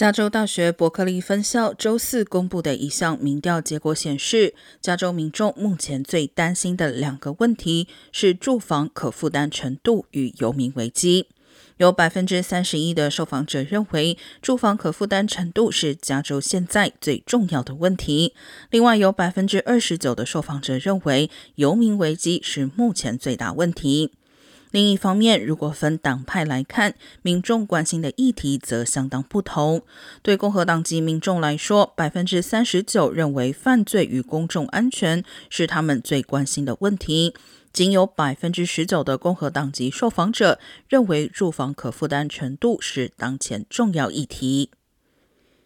加州大学伯克利分校周四公布的一项民调结果显示，加州民众目前最担心的两个问题是住房可负担程度与游民危机。有百分之三十一的受访者认为，住房可负担程度是加州现在最重要的问题。另外，有百分之二十九的受访者认为，游民危机是目前最大问题。另一方面，如果分党派来看，民众关心的议题则相当不同。对共和党籍民众来说，百分之三十九认为犯罪与公众安全是他们最关心的问题，仅有百分之十九的共和党籍受访者认为住房可负担程度是当前重要议题。